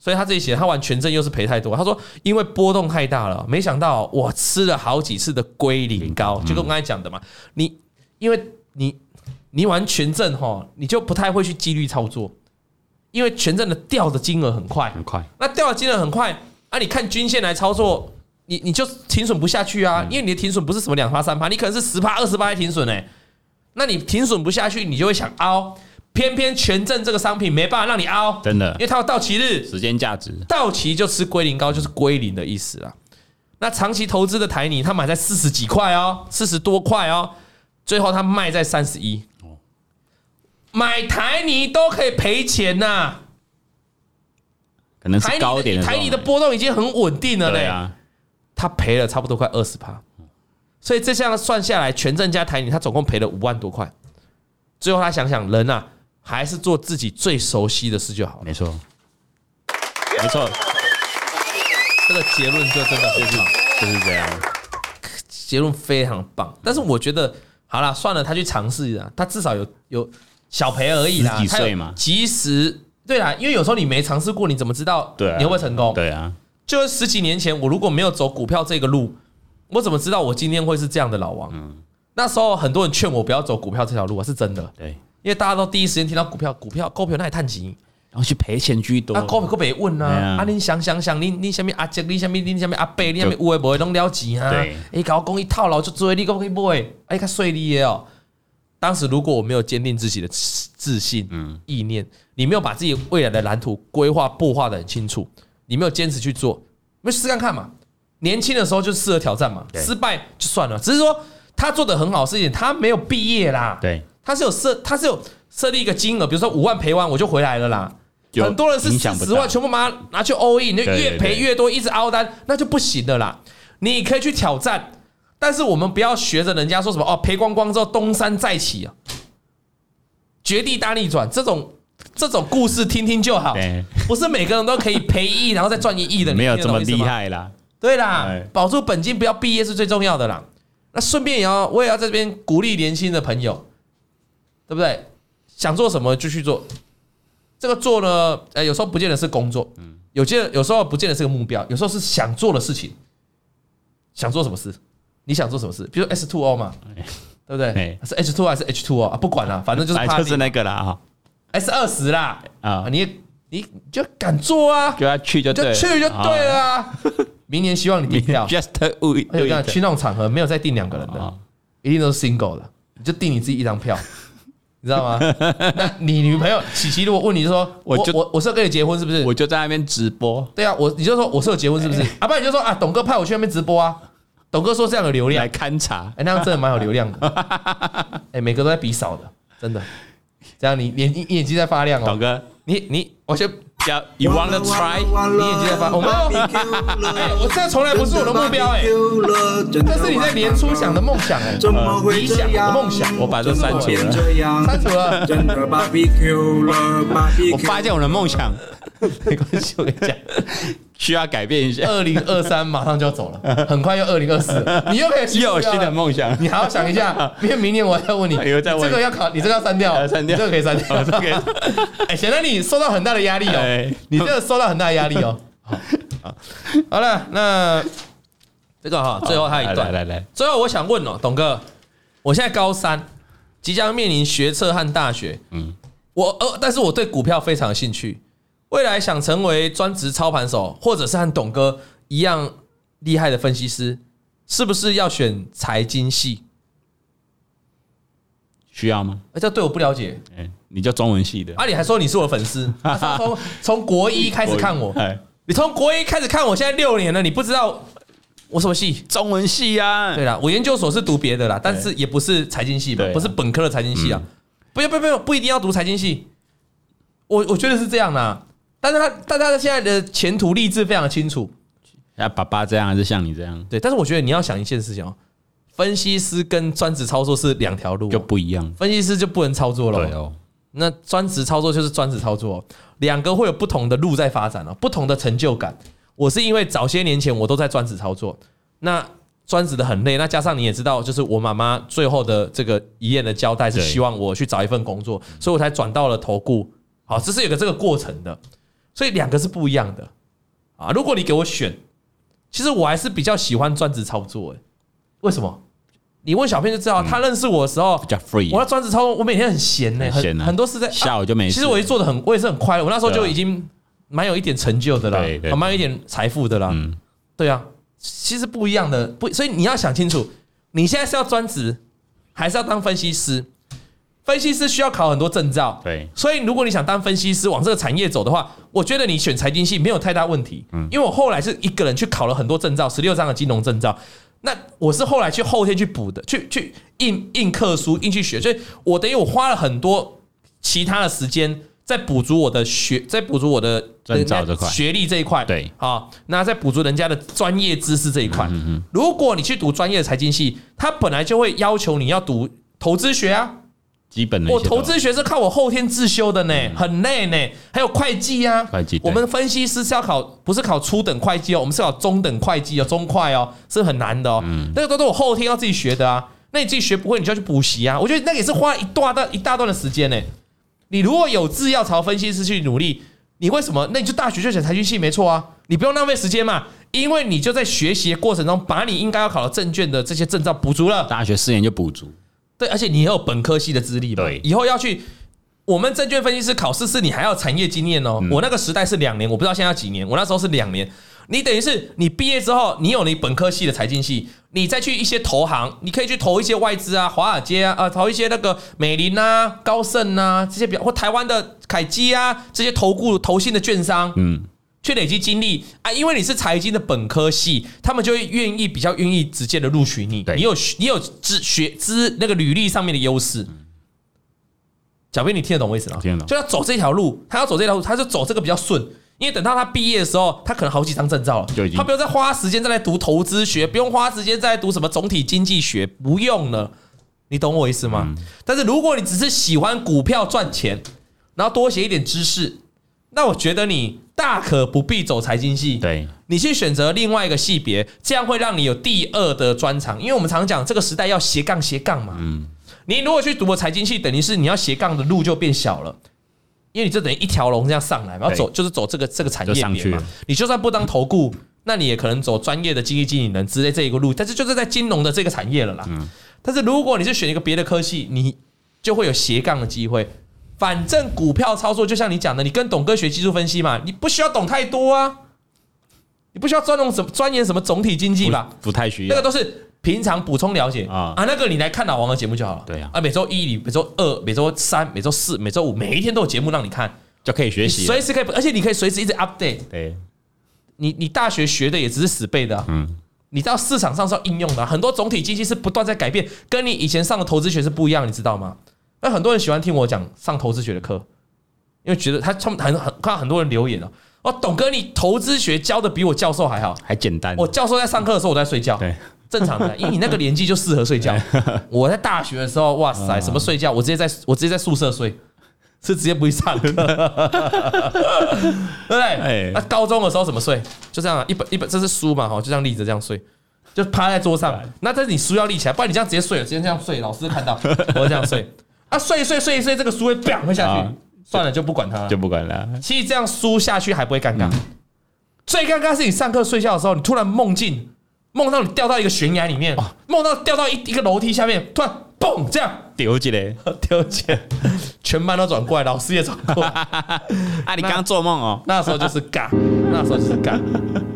所以他自己写，他玩权证又是赔太多。他说，因为波动太大了，没想到我吃了好几次的归零膏，就跟我刚才讲的嘛。你因为你你玩权证哈，你就不太会去纪律操作，因为权证的掉的金额很快，很快。那掉的金额很快啊，你看均线来操作，你你就停损不下去啊，因为你的停损不是什么两趴三趴，你可能是十趴二十趴的停损哎，那你停损不下去，你就会想凹。偏偏权证这个商品没办法让你凹，真的，因为它有到期日，时间价值，到期就吃归零膏，就是归零的意思啊。那长期投资的台泥，他买在四十几块哦，四十多块哦，最后他卖在三十一，买台泥都可以赔钱呐，可能是高点，台泥的波动已经很稳定了嘞，啊，他赔了差不多快二十趴，所以这项算下来，全正加台泥，他总共赔了五万多块。最后他想想，人啊。还是做自己最熟悉的事就好。没错，没错，这个结论就真的非常就是这样，结论非常棒。但是我觉得，好了，算了，他去尝试一下，他至少有有小赔而已啦。几岁嘛？其实对啦，因为有时候你没尝试过，你怎么知道你会不会成功？对啊，就是十几年前，我如果没有走股票这个路，我怎么知道我今天会是这样的老王？嗯，那时候很多人劝我不要走股票这条路啊，是真的。对。因为大家都第一时间听到股票，股票股票那也探钱，然后去赔钱居多。啊，股票股别问啊，啊，你想想想，你你什么阿杰，你什么你什么阿伯，你什么有诶无诶拢了钱啊？哎，搞公一套牢就追你，可以不会？哎，看税利哦。当时如果我没有坚定自己的自信、嗯，意念，你没有把自己未来的蓝图规划布画的很清楚，你没有坚持去做，没试看看嘛。年轻的时候就适合挑战嘛，失败就算了。只是说他做的很好的事情，他没有毕业啦。对。他是有设，他是有设立一个金额，比如说五万赔完我就回来了啦。很多人是十万全部拿拿去 all in，你就越赔越多，一直凹单，那就不行的啦。你可以去挑战，但是我们不要学着人家说什么哦，赔光光之后东山再起啊，绝地大逆转这种这种故事听听就好，不是每个人都可以赔一亿然后再赚一亿的，没有这么厉害啦。对啦，保住本金不要毕业是最重要的啦。那顺便也要我也要在这边鼓励年轻的朋友。对不对？想做什么就去做，这个做呢，呃，有时候不见得是工作，嗯，有见有时候不见得是个目标，有时候是想做的事情。想做什么事？你想做什么事？比如 S two O 嘛，对不对？是 H two 还是 H two O 啊？不管了，反正就是就是那个啦哈，S 二十啦啊，你你就敢做啊，就要去就就去就对了。[laughs] 明年希望你订票，[laughs] Just wait，还有去那种场合没有再订两个人的，一定都是 single 的，你就订你自己一张票。[laughs] 你知道吗？那你女朋友琪琪如果问你就说，我就我我是要跟你结婚是不是？我就在那边直播。对啊，我你就说我是有结婚是不是？啊，不然你就说啊，董哥派我去那边直播啊。董哥说这样有流量来勘察，哎，那样真的蛮有流量的。哎，每个都在比少的，真的。这样你眼睛眼睛在发亮哦，董哥，你你我先。You wanna try？你眼睛在发，我们 [laughs] 哎，我这从来不是我的目标哎，这是你在年初想的梦想哎，理想我梦想，我把这删除了，删除了。我发现我的梦想 [laughs] 没关系，我跟你讲，[laughs] 需要改变一下。二零二三马上就要走了，很快又二零二四，你又可以 [laughs] 又有新的梦想。你还要想一下，因为明年我要问你，这个要考，你这个要删掉，删掉，这个可以删掉，这个可以。哎，显得你受到很大的压力哦，你这个受到很大的压力哦。好，好。了，那这个哈，最后还有一段，来来来，最后我想问哦，董哥，我现在高三，即将面临学测和大学，嗯，我呃，但是我对股票非常有兴趣。未来想成为专职操盘手，或者是和董哥一样厉害的分析师，是不是要选财经系？需要吗？这对我不了解。哎，你叫中文系的。啊，你还说你是我的粉丝？[laughs] 从从国一开始看我，你从国一开始看我，现在六年了，你不知道我什么系？中文系啊。对啦，我研究所是读别的啦，但是也不是财经系吧？不是本科的财经系啊。不要不要不要，不一定要读财经系。我我觉得是这样的。但是他，但他现在的前途励志非常的清楚。像爸爸这样，还是像你这样？对，但是我觉得你要想一件事情哦，分析师跟专职操作是两条路，就不一样。分析师就不能操作了，对哦。那专职操作就是专职操作，两个会有不同的路在发展哦，不同的成就感。我是因为早些年前我都在专职操作，那专职的很累，那加上你也知道，就是我妈妈最后的这个遗言的交代是希望我去找一份工作，所以我才转到了投顾。好，这是有个这个过程的。所以两个是不一样的啊！如果你给我选，其实我还是比较喜欢专职操作。哎，为什么？你问小片就知道，他认识我的时候比较 free。我要专职操作，我每天很闲呢，很很多事在下午就没。其实我也做的很，我也是很快乐。我那时候就已经蛮有一点成就的了，蛮有一点财富的了。嗯，对啊，其实不一样的，不，所以你要想清楚，你现在是要专职，还是要当分析师？分析师需要考很多证照，对，所以如果你想当分析师往这个产业走的话，我觉得你选财经系没有太大问题。嗯，因为我后来是一个人去考了很多证照，十六张的金融证照。那我是后来去后天去补的，去去印印课书，印去学。所以我等于我花了很多其他的时间在补足我的学，在补足我的证照这块学历这一块。对，好，那在补足人家的专业知识这一块。嗯嗯。如果你去读专业的财经系，他本来就会要求你要读投资学啊。基本的，我投资学是靠我后天自修的呢，很累呢。还有会计啊，会计，我们分析师是要考，不是考初等会计哦，我们是考中等会计哦，中会哦，是很难的哦。那个都是我后天要自己学的啊。那你自己学不会，你就要去补习啊。我觉得那也是花一大段一大段的时间呢。你如果有志要朝分析师去努力，你为什么？那你就大学就选财经系没错啊，你不用浪费时间嘛，因为你就在学习的过程中，把你应该要考的证券的这些证照补足了，大学四年就补足。对，而且你也有本科系的资历，对，以后要去我们证券分析师考试，是你还要产业经验哦。我那个时代是两年，我不知道现在要几年。我那时候是两年，你等于是你毕业之后，你有你本科系的财经系，你再去一些投行，你可以去投一些外资啊、华尔街啊，啊，投一些那个美林啊、高盛啊这些比较，或台湾的凯基啊这些投顾投信的券商，嗯。去累积经历啊，因为你是财经的本科系，他们就会愿意比较愿意直接的录取你。你有你有资学资那个履历上面的优势。小编，你听得懂我意思吗？听得懂。就要走这条路，他要走这条路，他就走这个比较顺。因为等到他毕业的时候，他可能好几张证照了，他不用再花时间再来读投资学，不用花时间再来读什么总体经济学，不用了。你懂我意思吗？但是如果你只是喜欢股票赚钱，然后多写一点知识，那我觉得你。大可不必走财经系，对，你去选择另外一个系别，这样会让你有第二的专长。因为我们常讲这个时代要斜杠斜杠嘛，嗯，你如果去读了财经系，等于是你要斜杠的路就变小了，因为你这等于一条龙这样上来，然后走就是走这个这个产业别嘛。你就算不当投顾，那你也可能走专业的经济经理人之类这一个路，但是就是在金融的这个产业了啦。但是如果你是选一个别的科系，你就会有斜杠的机会。反正股票操作就像你讲的，你跟董哥学技术分析嘛，你不需要懂太多啊，你不需要专弄什么钻研什么总体经济吧，不太需要，那个都是平常补充了解。啊。啊，那个你来看老王的节目就好了，对啊，啊每周一、每周二、每周三、每周四、每周五，每一天都有节目让你看，就可以学习，随时可以，而且你可以随时一直 update，对，你你大学学的也只是死背的，嗯，你到市场上是要应用的，很多总体经济是不断在改变，跟你以前上的投资学是不一样，你知道吗？那很多人喜欢听我讲上投资学的课，因为觉得他他们很很看很多人留言哦，哦，董哥你投资学教的比我教授还好，还简单。我教授在上课的时候我在睡觉，对，正常的，[laughs] 因为你那个年纪就适合睡觉。我在大学的时候，哇塞，什么睡觉？我直接在我直接在宿舍睡，是直接不去上课，[laughs] 对不对？哎那高中的时候怎么睡？就这样，一本一本这是书嘛，哈，就这样立着这样睡，就趴在桌上。那这是你书要立起来，不然你这样直接睡了，直接这样睡，老师看到我会这样睡。啊，睡一睡睡一睡，这个书会砰会下去，啊算了就不管它了，就不管了。其实这样书下去还不会尴尬，最尴尬是你上课睡觉的时候，你突然梦境梦到你掉到一个悬崖里面，梦到掉到一一个楼梯下面，突然嘣这样。丢起来丢钱，全班都转过来，老师也转过来，[laughs] 啊！你刚刚做梦哦，那时候就是尬，那时候就是尬，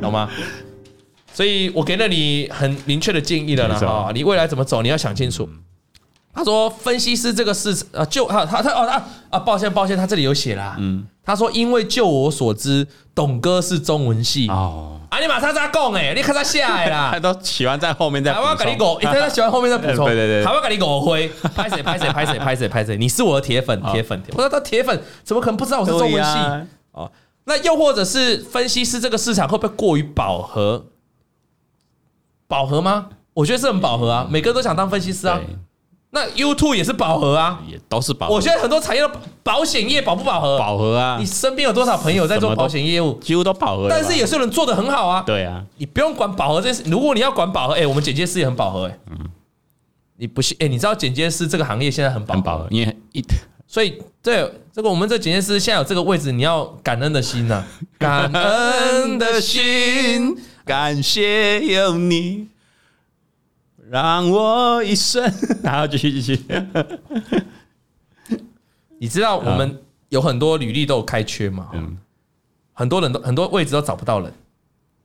懂吗？所以我给了你很明确的建议了啦没错。啊，你未来怎么走，你要想清楚。他说，分析师这个事啊，就他他他哦啊啊，抱歉抱歉，他这里有写啦。嗯，他说，因为就我所知，董哥是中文系哦，啊，你马上再讲哎，你看 [laughs] 他下来啦他。都喜欢在后面再台湾补充跟你狗，他喜欢后面再补充。[laughs] 对对对台湾跟你狗灰，拍谁拍谁拍谁拍谁拍谁，你是 [laughs] 我的铁粉铁粉。我说他铁粉怎么可能不知道我是中文系？哦，那又或者是分析师这个市场会不会过于饱和？饱和吗？我觉得是很饱和啊，每个人都想当分析师啊。对那 YouTube 也是饱和啊。也都是饱和。我觉得很多产业的保险业饱不饱和？饱和啊你，身边有多少朋友在做保险业务？几乎都饱和。但是也是有人做得很好啊。对啊，你不用管饱和这件事。如果你要管饱和，哎，我们剪接师也很饱和，哎，你不信？哎，你知道剪接师这个行业现在很饱和很饱和，，因为一所以对这个我们这剪接师现在有这个位置，你要感恩的心呐，[laughs] [laughs] 感恩的心。感谢有你，让我一生。然后继续继续，[laughs] 你知道我们有很多履历都有开缺嘛？嗯，很多人都很多位置都找不到人，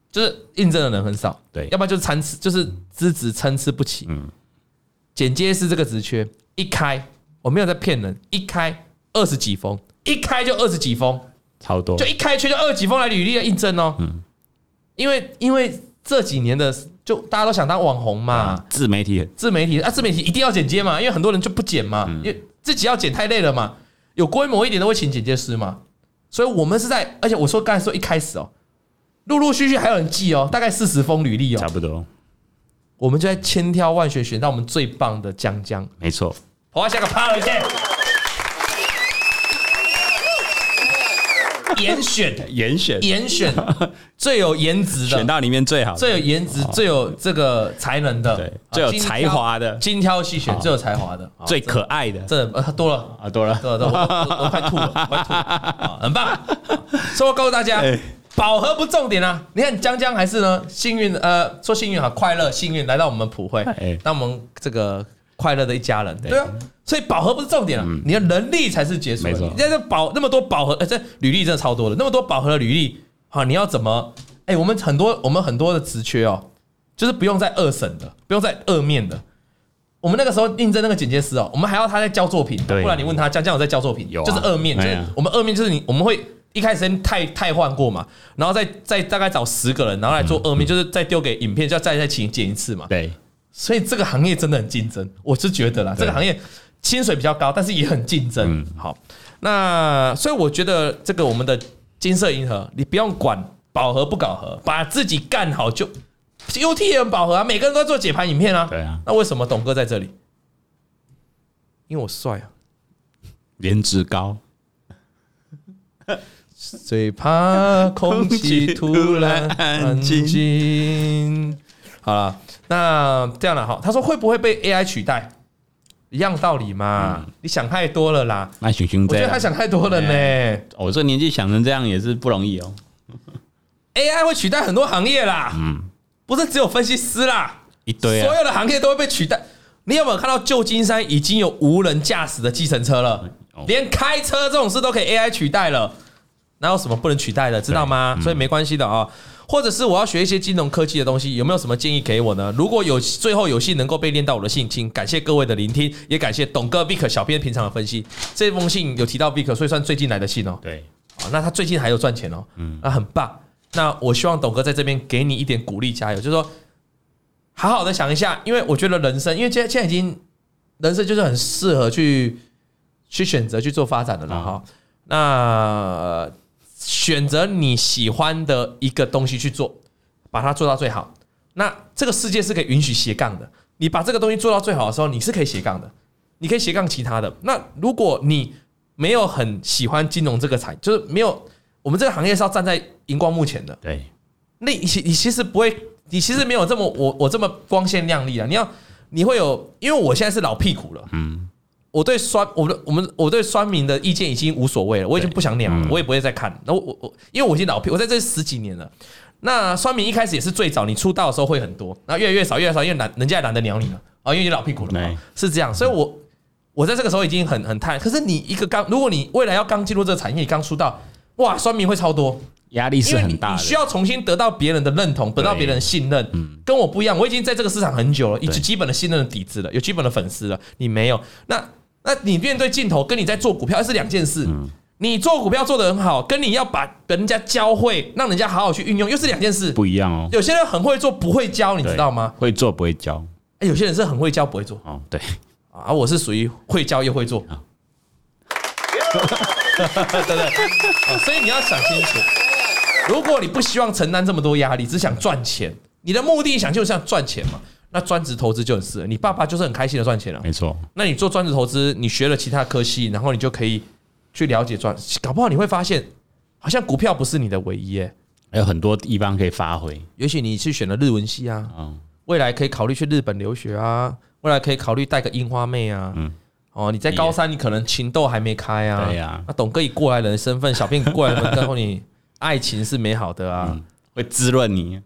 就是应征的人很少，对要不然就是参差，就是资质参差不齐。嗯，剪接师这个职缺一开，我没有在骗人，一开二十几封，一开就二十几封，超多就，一开缺就二十几封来履历的应征哦。嗯，因为因为这几年的就大家都想当网红嘛，自媒体。自媒体啊，自媒体一定要剪接嘛，因为很多人就不剪嘛，因为自己要剪太累了嘛。有规模一点的会请剪接师嘛，所以我们是在，而且我说刚才说一开始哦，陆陆续续还有人寄哦，大概四十封履历哦，差不多，我们就在千挑万选选到我们最棒的江江，没错，我要下个趴了，先严选。严选。严选最有颜值的。选。到里面最好，最有颜值、最有这个才能的，对最有才华的。精挑细选、最有才华的、最可爱的。这呃多了。啊，多了，对对，我我我快吐了，我快吐了，啊很棒。所以我告诉大家哎，饱和不重点啊。你看江江还是呢，幸运呃，说幸运哈，快乐幸运来到我们普惠。那，我们这个快乐的一家人。对啊，所以饱和不是重点啊，你的能力才是结束。没错你在这饱那么多饱和，哎，这履历真的超多的，那么多饱和的履历，好，你要怎么？哎，我们很多我们很多的职缺哦，就是不用再二审的，不用再二面的。我们那个时候应征那个剪接师哦，我们还要他在交作品，不然你问他江江有在交作品，有啊就是二面，就是我们二面就是你我们会一开始先太太换过嘛，然后再再大概找十个人，然后来做二面，就是再丢给影片，就要再再请剪一次嘛。对，所以这个行业真的很竞争，我是觉得啦，这个行业薪水比较高，但是也很竞争。嗯好，那所以我觉得这个我们的金色银河，你不用管饱和不饱和，把自己干好就 UT 也很饱和啊，每个人都在做解盘影片啊。对啊，那为什么董哥在这里？因为我帅啊，颜值高，最怕空气突然安静。好了，那这样了哈，他说会不会被 AI 取代？一样道理嘛，你想太多了啦。那熊熊，我觉得他想太多了呢。我这年纪想成这样也是不容易哦。[laughs] AI 会取代很多行业啦，嗯不是只有分析师啦，一堆啊，所有的行业都会被取代。你有没有看到旧金山已经有无人驾驶的计程车了？连开车这种事都可以 AI 取代了，哪有什么不能取代的？知道吗？所以没关系的啊。或者是我要学一些金融科技的东西，有没有什么建议给我呢？如果有最后有幸能够被念到我的信，请感谢各位的聆听，也感谢董哥 Vick 小编平常的分析。这封信有提到 Vick，所以算最近来的信哦。对，啊，那他最近还有赚钱哦，嗯，那很棒。那我希望董哥在这边给你一点鼓励，加油，就是说，好好的想一下，因为我觉得人生，因为现在现在已经人生就是很适合去去选择去做发展的了哈。那选择你喜欢的一个东西去做，把它做到最好。那这个世界是可以允许斜杠的，你把这个东西做到最好的时候，你是可以斜杠的，你可以斜杠其他的。那如果你没有很喜欢金融这个产，就是没有我们这个行业是要站在荧光幕前的。对，那你你其实不会，你其实没有这么我我这么光鲜亮丽啊！你要你会有，因为我现在是老屁股了，嗯，我对酸我的我们我对酸民的意见已经无所谓了，我已经不想鸟了，我也不会再看。那我我我，因为我已经老屁，我在这十几年了。那酸民一开始也是最早，你出道的时候会很多，然后越来越少，越来越少，因为懒，人家也懒得鸟你了啊，因为你老屁股了嘛，是这样。所以我我在这个时候已经很很叹。可是你一个刚，如果你未来要刚进入这个产业，你刚出道，哇，酸民会超多，压力是很大的，你需要重新得到别人的认同，得到别人的信任。嗯跟我不一样，我已经在这个市场很久了，有基本的信任的底子了，有基本的粉丝了，你没有。那那你面对镜头，跟你在做股票是两件事。你做股票做得很好，跟你要把人家教会，让人家好好去运用，又是两件事，不一样哦。有些人很会做，不会教，你知道吗？会做不会教。哎，有些人是很会教，不会做。哦，对。啊，我是属于会教又会做。[laughs] 对对。所以你要想清楚，如果你不希望承担这么多压力，只想赚钱，你的目的想就是想赚钱嘛，那专职投资就很适合。你爸爸就是很开心的赚钱了，没错。那你做专职投资，你学了其他科系，然后你就可以。去了解赚，搞不好你会发现，好像股票不是你的唯一耶，还有很多地方可以发挥。也许你去选了日文系啊，未来可以考虑去日本留学啊，未来可以考虑带个樱花妹啊，哦，你在高三你可能情窦还没开啊，对呀，那董哥以过来人的身份，小编过来人告诉你，爱情是美好的啊，会滋润你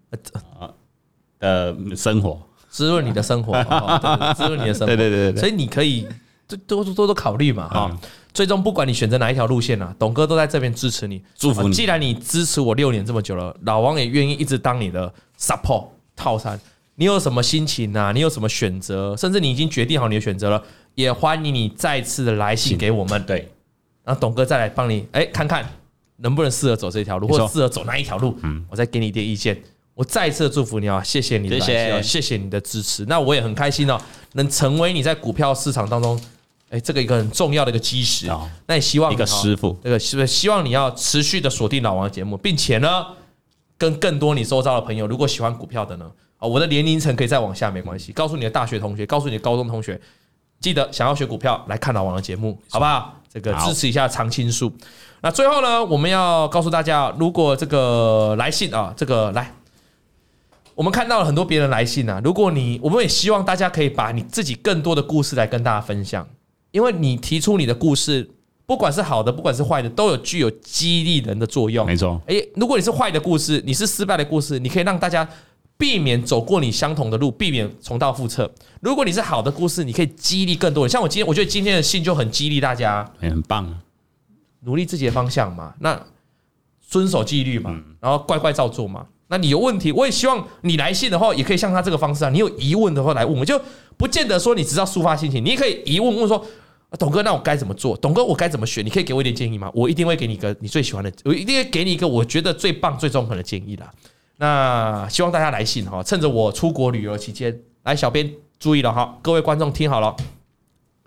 的生活，滋润你的生活，[laughs] 滋润你的生活，对对对对，所以你可以多多多多考虑嘛，哈。最终，不管你选择哪一条路线啊，董哥都在这边支持你，祝福你。既然你支持我六年这么久了，老王也愿意一直当你的 support 套餐。你有什么心情啊？你有什么选择？甚至你已经决定好你的选择了，也欢迎你再次的来信给我们。对，然后董哥再来帮你，哎，看看能不能适合走这条路，或者适合走哪一条路。嗯，我再给你一点意见。我再次祝福你啊，谢谢你的来信，谢谢你的支持。那我也很开心哦，能成为你在股票市场当中。哎，这个一个很重要的一个基石，那也希望一个师傅，这个是不是希望你要持续的锁定老王的节目，并且呢，跟更多你周遭的朋友，如果喜欢股票的呢，啊，我的年龄层可以再往下没关系，告诉你的大学同学，告诉你的高中同学，记得想要学股票来看老王的节目，好不好？这个支持一下常青树。那最后呢，我们要告诉大家，如果这个来信啊，这个来，我们看到了很多别人来信啊，如果你，我们也希望大家可以把你自己更多的故事来跟大家分享。因为你提出你的故事，不管是好的，不管是坏的，都有具有激励人的作用。没错。诶，如果你是坏的故事，你是失败的故事，你可以让大家避免走过你相同的路，避免重蹈覆辙。如果你是好的故事，你可以激励更多人。像我今天，我觉得今天的信就很激励大家，很棒，努力自己的方向嘛，那遵守纪律嘛，然后乖乖照做嘛。那你有问题，我也希望你来信的话，也可以像他这个方式啊。你有疑问的话来问我，就不见得说你只要抒发心情，你也可以疑问问说。董哥，那我该怎么做？董哥，我该怎么选？你可以给我一点建议吗？我一定会给你一个你最喜欢的，我一定会给你一个我觉得最棒、最中肯的建议啦。那希望大家来信哈，趁着我出国旅游期间，来，小编注意了哈，各位观众听好了，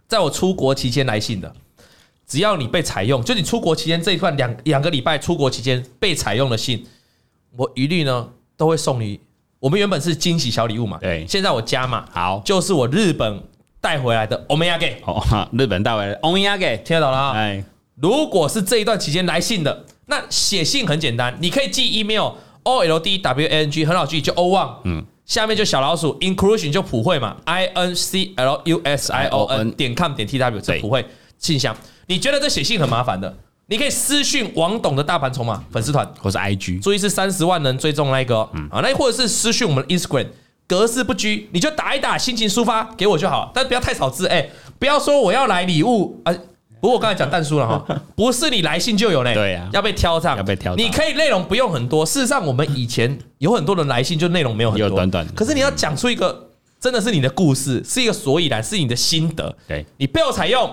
在我出国期间来信的，只要你被采用，就你出国期间这一段两两个礼拜出国期间被采用的信，我一律呢都会送你。我们原本是惊喜小礼物嘛，对，现在我加码，好，就是我日本。带回来的欧米亚给哦，[laughs] 日本带回来 omiyage，听得懂了啊？哎，如果是这一段期间来信的，那写信很简单，你可以寄 email o l d w a n g 很好记，就 o one，嗯，下面就小老鼠 inclusion 就普惠嘛，i n c l u s i o n 点 com 点 t w 这普惠信箱。你觉得这写信很麻烦的，你可以私讯王董的大盘筹码粉丝团或是 IG，注意是三十万人追踪那一个，嗯啊，那或者是私讯我们的 Instagram。格式不拘，你就打一打，心情抒发给我就好，但不要太少字，哎，不要说我要来礼物啊。不过我刚才讲但书了哈，[laughs] 不是你来信就有嘞，对呀，要被挑上，要被挑。你可以内容不用很多，事实上我们以前有很多人来信，就内容没有很多，短短。可是你要讲出一个真的是你的故事，是一个所以然，是你的心得。对，你被我采用，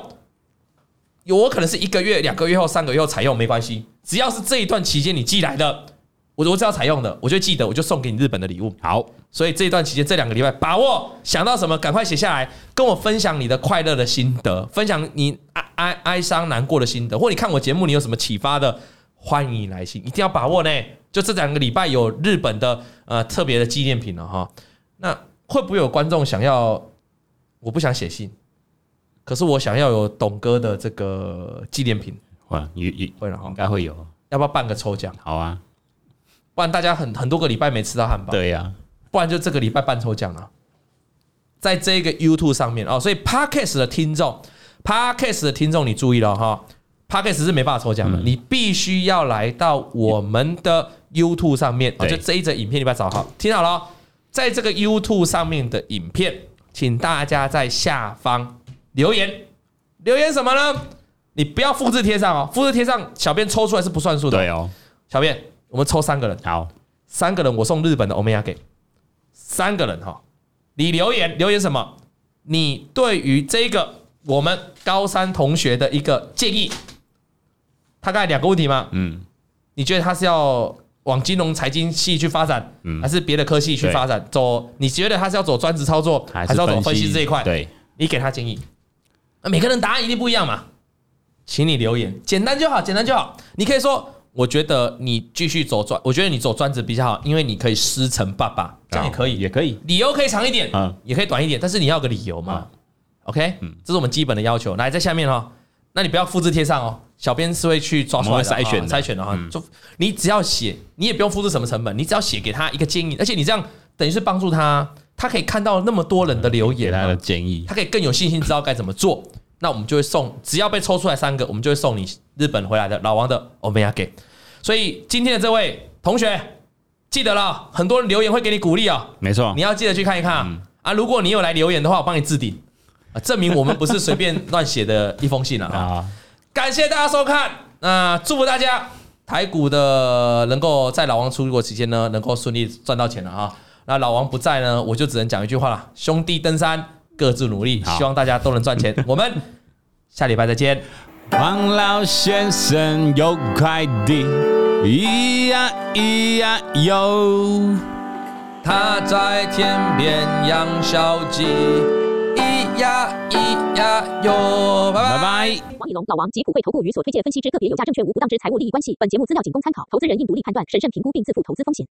有我可能是一个月、两个月后、三个月后采用没关系，只要是这一段期间你寄来的。我我只要采用的，我就记得，我就送给你日本的礼物。好，所以这一段期间，这两个礼拜，把握想到什么，赶快写下来，跟我分享你的快乐的心得，分享你哀哀哀伤难过的心得，或你看我节目你有什么启发的，欢迎你来信，一定要把握呢。就这两个礼拜有日本的呃特别的纪念品了哈。那会不会有观众想要？我不想写信，可是我想要有董哥的这个纪念品，哇，也也会了哈，应该会有，要不要办个抽奖？好啊，不然大家很很多个礼拜没吃到汉堡，对呀，不然就这个礼拜办抽奖啊，在这个 YouTube 上面。哦，所以 Podcast 的听众，Podcast 的听众你注意了哈，Podcast 是没办法抽奖的，你必须要来到我们的 YouTube 上面。啊，就这一则影片你把它找好，听好了，在这个 YouTube 上面的影片，请大家在下方。留言留言什么呢？你不要复制贴上哦，复制贴上，小编抽出来是不算数的。对哦，小编，我们抽三个人，好，三个人我送日本的欧米亚给三个人哈。你留言留言什么？你对于这个我们高三同学的一个建议，大概两个问题吗？嗯，你觉得他是要往金融财经系去发展，嗯，还是别的科系去发展？走，你觉得他是要走专职操作，还是要走分析这一块？对，你给他建议。那每个人答案一定不一样嘛，请你留言，简单就好，简单就好。你可以说，我觉得你继续走专，我觉得你走专职比较好，因为你可以师承爸爸，这样也可以，也可以，理由可以长一点，嗯，也可以短一点，但是你要有个理由嘛，OK，嗯，这是我们基本的要求。来，在下面哦，那你不要复制贴上哦，小编是会去抓出来筛选筛选的哈，就你只要写，你也不用复制什么成本，你只要写给他一个建议，而且你这样等于是帮助他。他可以看到那么多人的留言，他的建议，他可以更有信心知道该怎么做。那我们就会送，只要被抽出来三个，我们就会送你日本回来的老王的欧米亚给。所以今天的这位同学，记得了，很多人留言会给你鼓励哦，没错，你要记得去看一看啊。如果你有来留言的话，我帮你置顶啊，证明我们不是随便乱写的一封信了 [laughs] 啊。感谢大家收看，那祝福大家台股的能够在老王出国期间呢，能够顺利赚到钱了啊。那老王不在呢，我就只能讲一句话了：兄弟登山，各自努力。希望大家都能赚钱。我们下礼拜再见。王老先生有快递，咿呀咿呀哟，他在天边养小鸡，咿呀咿呀哟。拜拜。王以龙、老王及普惠投顾与所推荐分析之个别有价证券无不当之财务利益关系。本节目资料仅供参考，投资人应独立判断、审慎评估并自负投资风险。